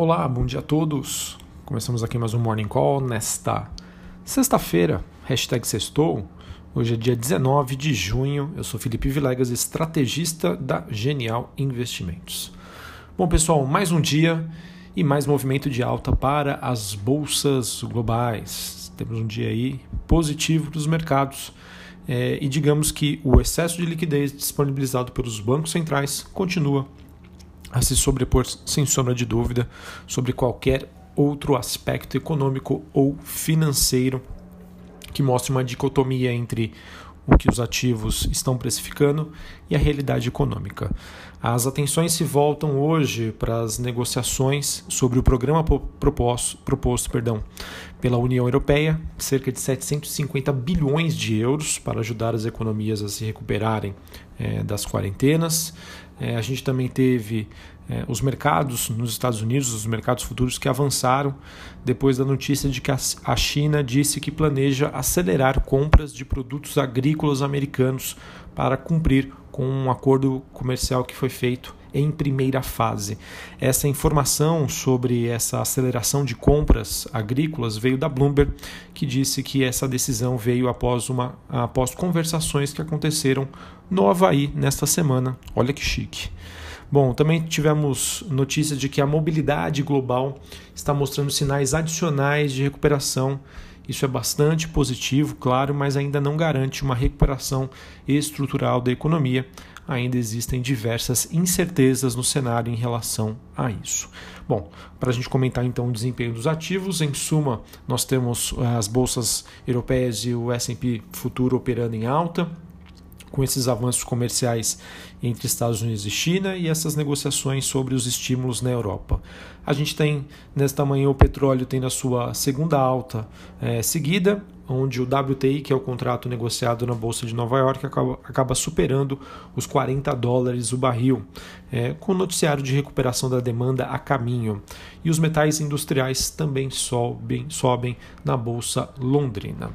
Olá, bom dia a todos. Começamos aqui mais um Morning Call nesta sexta-feira, hashtag sextou. Hoje é dia 19 de junho. Eu sou Felipe Vilegas, estrategista da Genial Investimentos. Bom, pessoal, mais um dia e mais movimento de alta para as bolsas globais. Temos um dia aí positivo para os mercados. É, e digamos que o excesso de liquidez disponibilizado pelos bancos centrais continua a se sobrepor, sem sombra de dúvida, sobre qualquer outro aspecto econômico ou financeiro que mostre uma dicotomia entre o que os ativos estão precificando e a realidade econômica. As atenções se voltam hoje para as negociações sobre o programa proposto, proposto perdão, pela União Europeia, cerca de 750 bilhões de euros para ajudar as economias a se recuperarem é, das quarentenas. É, a gente também teve é, os mercados nos Estados Unidos, os mercados futuros que avançaram depois da notícia de que a China disse que planeja acelerar compras de produtos agrícolas americanos para cumprir com um acordo comercial que foi feito em primeira fase. Essa informação sobre essa aceleração de compras agrícolas veio da Bloomberg, que disse que essa decisão veio após, uma, após conversações que aconteceram no Havaí nesta semana. Olha que chique. Bom, também tivemos notícias de que a mobilidade global está mostrando sinais adicionais de recuperação. Isso é bastante positivo, claro, mas ainda não garante uma recuperação estrutural da economia. Ainda existem diversas incertezas no cenário em relação a isso. Bom, para a gente comentar então o desempenho dos ativos, em suma, nós temos eh, as bolsas europeias e o SP Futuro operando em alta com esses avanços comerciais entre Estados Unidos e China e essas negociações sobre os estímulos na Europa. A gente tem, nesta manhã, o petróleo tendo a sua segunda alta é, seguida, onde o WTI, que é o contrato negociado na Bolsa de Nova York, acaba, acaba superando os 40 dólares o barril, é, com noticiário de recuperação da demanda a caminho. E os metais industriais também sobem, sobem na Bolsa Londrina.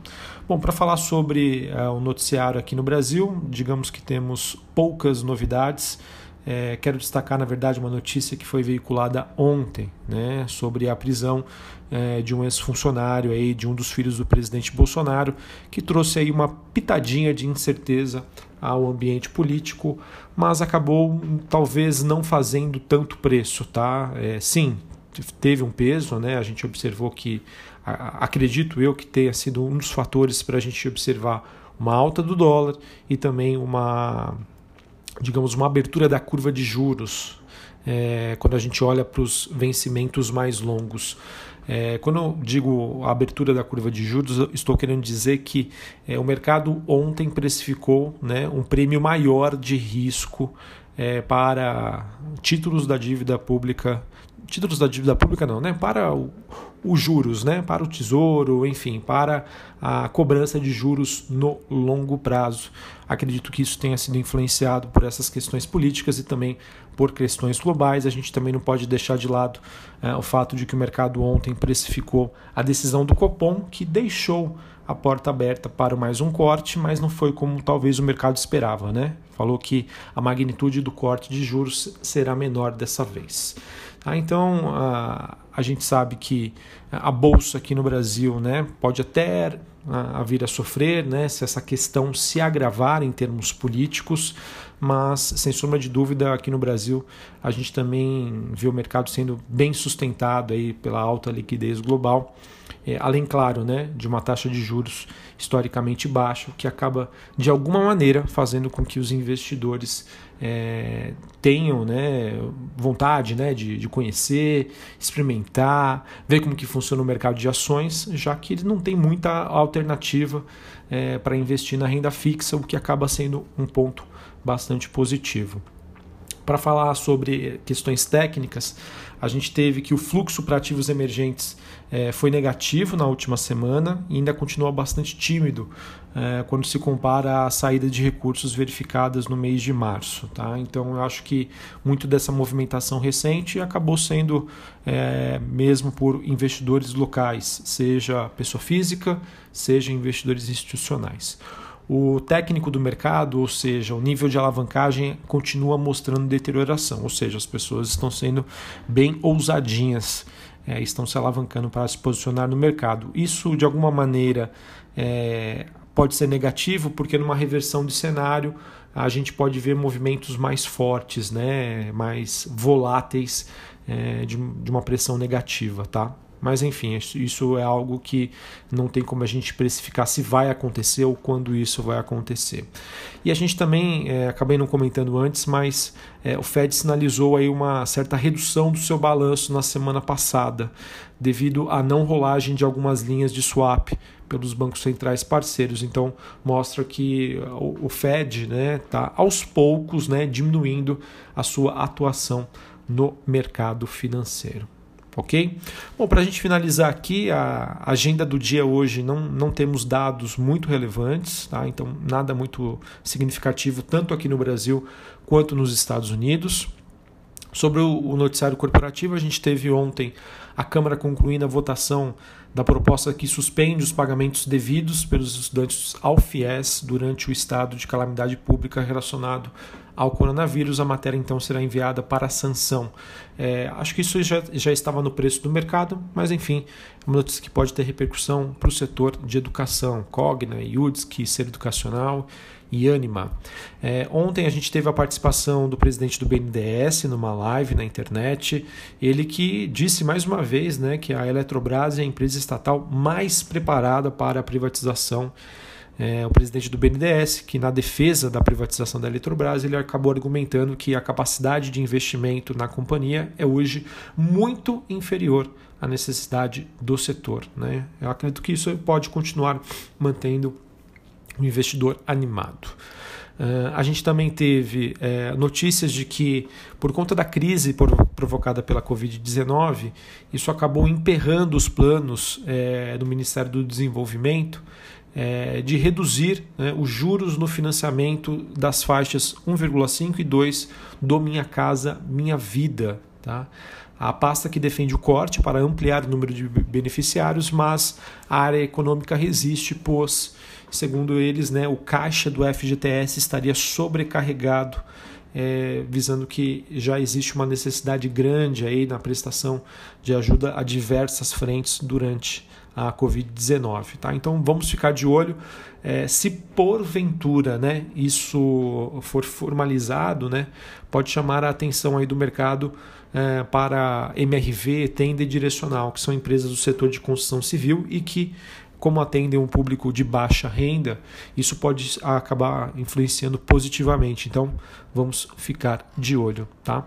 Bom, para falar sobre é, o noticiário aqui no Brasil, digamos que temos poucas novidades. É, quero destacar, na verdade, uma notícia que foi veiculada ontem né, sobre a prisão é, de um ex-funcionário aí, de um dos filhos do presidente Bolsonaro, que trouxe aí uma pitadinha de incerteza ao ambiente político, mas acabou talvez não fazendo tanto preço, tá? É, sim, teve um peso, né? A gente observou que, acredito eu, que tenha sido um dos fatores para a gente observar uma alta do dólar e também uma digamos, uma abertura da curva de juros é, quando a gente olha para os vencimentos mais longos. É, quando eu digo abertura da curva de juros, estou querendo dizer que é, o mercado ontem precificou né, um prêmio maior de risco é, para títulos da dívida pública, títulos da dívida pública não, né, para os juros, né, para o tesouro, enfim, para a cobrança de juros no longo prazo. Acredito que isso tenha sido influenciado por essas questões políticas e também por questões globais. A gente também não pode deixar de lado é, o fato de que o mercado ontem precificou a decisão do Copom, que deixou a porta aberta para mais um corte, mas não foi como talvez o mercado esperava, né? Falou que a magnitude do corte de juros será menor dessa vez. Ah, então a, a gente sabe que a bolsa aqui no Brasil né, pode até vir a sofrer né, se essa questão se agravar em termos políticos, mas sem sombra de dúvida aqui no Brasil a gente também vê o mercado sendo bem sustentado aí pela alta liquidez global. É, além, claro, né, de uma taxa de juros historicamente baixa, que acaba, de alguma maneira, fazendo com que os investidores é, tenham né, vontade né, de, de conhecer, experimentar, ver como que funciona o mercado de ações, já que ele não tem muita alternativa é, para investir na renda fixa, o que acaba sendo um ponto bastante positivo. Para falar sobre questões técnicas, a gente teve que o fluxo para ativos emergentes é, foi negativo na última semana e ainda continua bastante tímido é, quando se compara à saída de recursos verificadas no mês de março. Tá? Então, eu acho que muito dessa movimentação recente acabou sendo é, mesmo por investidores locais, seja pessoa física, seja investidores institucionais. O técnico do mercado, ou seja, o nível de alavancagem continua mostrando deterioração, ou seja, as pessoas estão sendo bem ousadinhas, é, estão se alavancando para se posicionar no mercado. Isso, de alguma maneira, é, pode ser negativo, porque numa reversão de cenário a gente pode ver movimentos mais fortes, né, mais voláteis é, de, de uma pressão negativa, tá? Mas enfim, isso é algo que não tem como a gente precificar se vai acontecer ou quando isso vai acontecer. E a gente também, é, acabei não comentando antes, mas é, o Fed sinalizou aí uma certa redução do seu balanço na semana passada, devido à não rolagem de algumas linhas de swap pelos bancos centrais parceiros. Então mostra que o, Fed está né, tá aos poucos né, diminuindo a sua atuação no mercado financeiro ok? Bom, para a gente finalizar aqui, a agenda do dia hoje não, não temos dados muito relevantes, tá? então nada muito significativo, tanto aqui no Brasil quanto nos Estados Unidos. Sobre o noticiário corporativo, a gente teve ontem a Câmara concluindo a votação da proposta que suspende os pagamentos devidos pelos estudantes ao FIES durante o estado de calamidade pública relacionado ao coronavírus. A matéria então será enviada para sanção. É, acho que isso já, já estava no preço do mercado, mas enfim, é uma notícia que pode ter repercussão para o setor de educação, Cogna, UDSC, Ser Educacional e Anima. É, ontem a gente teve a participação do presidente do BNDES numa live na internet, ele que disse mais uma vez né, que a Eletrobras é a empresa estatal mais preparada para a privatização é, o presidente do BNDES, que na defesa da privatização da Eletrobras, ele acabou argumentando que a capacidade de investimento na companhia é hoje muito inferior à necessidade do setor. Né? Eu acredito que isso pode continuar mantendo o investidor animado. Uh, a gente também teve uh, notícias de que, por conta da crise provocada pela Covid-19, isso acabou emperrando os planos uh, do Ministério do Desenvolvimento é, de reduzir né, os juros no financiamento das faixas 1,5 e 2 do Minha Casa Minha Vida. Tá? A pasta que defende o corte para ampliar o número de beneficiários, mas a área econômica resiste, pois, segundo eles, né, o caixa do FGTS estaria sobrecarregado, é, visando que já existe uma necessidade grande aí na prestação de ajuda a diversas frentes durante a Covid-19. Tá? Então vamos ficar de olho. É, se porventura né, isso for formalizado, né, pode chamar a atenção aí do mercado é, para MRV, Tenda e Direcional, que são empresas do setor de construção civil e que, como atendem um público de baixa renda, isso pode acabar influenciando positivamente. Então vamos ficar de olho. Tá?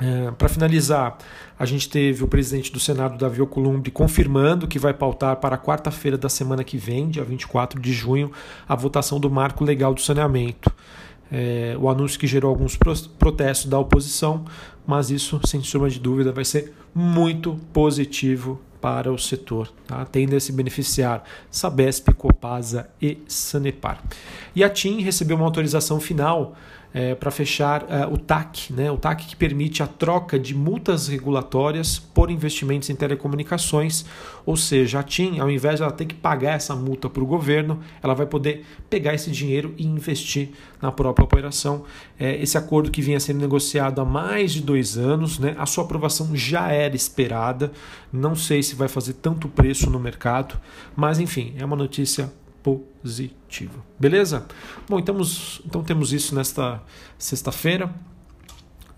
É, Para finalizar, a gente teve o presidente do Senado, Davi Alcolumbre, confirmando que vai pautar para quarta-feira da semana que vem, dia 24 de junho, a votação do marco legal do saneamento. É, o anúncio que gerou alguns protestos da oposição, mas isso, sem sombra de dúvida, vai ser muito positivo para o setor, tá? tende a se beneficiar Sabesp, Copasa e Sanepar. E a TIM recebeu uma autorização final é, para fechar é, o TAC, né? o TAC que permite a troca de multas regulatórias por investimentos em telecomunicações, ou seja, a TIM, ao invés de ela ter que pagar essa multa para o governo, ela vai poder pegar esse dinheiro e investir na própria operação. É, esse acordo que vinha sendo negociado há mais de dois anos, né? a sua aprovação já era esperada, não sei se vai fazer tanto preço no mercado, mas enfim, é uma notícia positivo. Beleza? Bom, então, então temos isso nesta sexta-feira.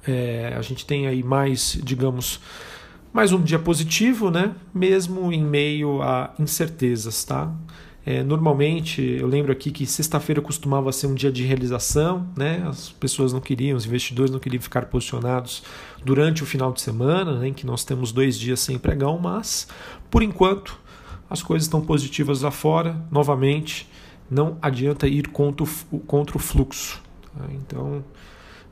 É, a gente tem aí mais, digamos, mais um dia positivo, né? Mesmo em meio a incertezas, tá? É, normalmente, eu lembro aqui que sexta-feira costumava ser um dia de realização, né? As pessoas não queriam, os investidores não queriam ficar posicionados durante o final de semana, né? Em que nós temos dois dias sem pregão, mas por enquanto as coisas estão positivas lá fora, novamente, não adianta ir contra o, contra o fluxo. Tá? Então,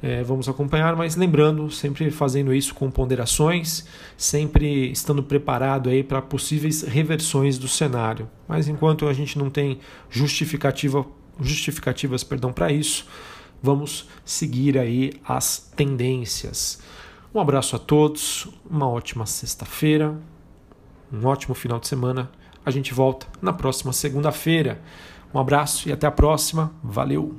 é, vamos acompanhar, mas lembrando, sempre fazendo isso com ponderações, sempre estando preparado aí para possíveis reversões do cenário. Mas enquanto a gente não tem justificativa, justificativas perdão, para isso, vamos seguir aí as tendências. Um abraço a todos, uma ótima sexta-feira, um ótimo final de semana a gente volta na próxima segunda-feira. Um abraço e até a próxima. Valeu!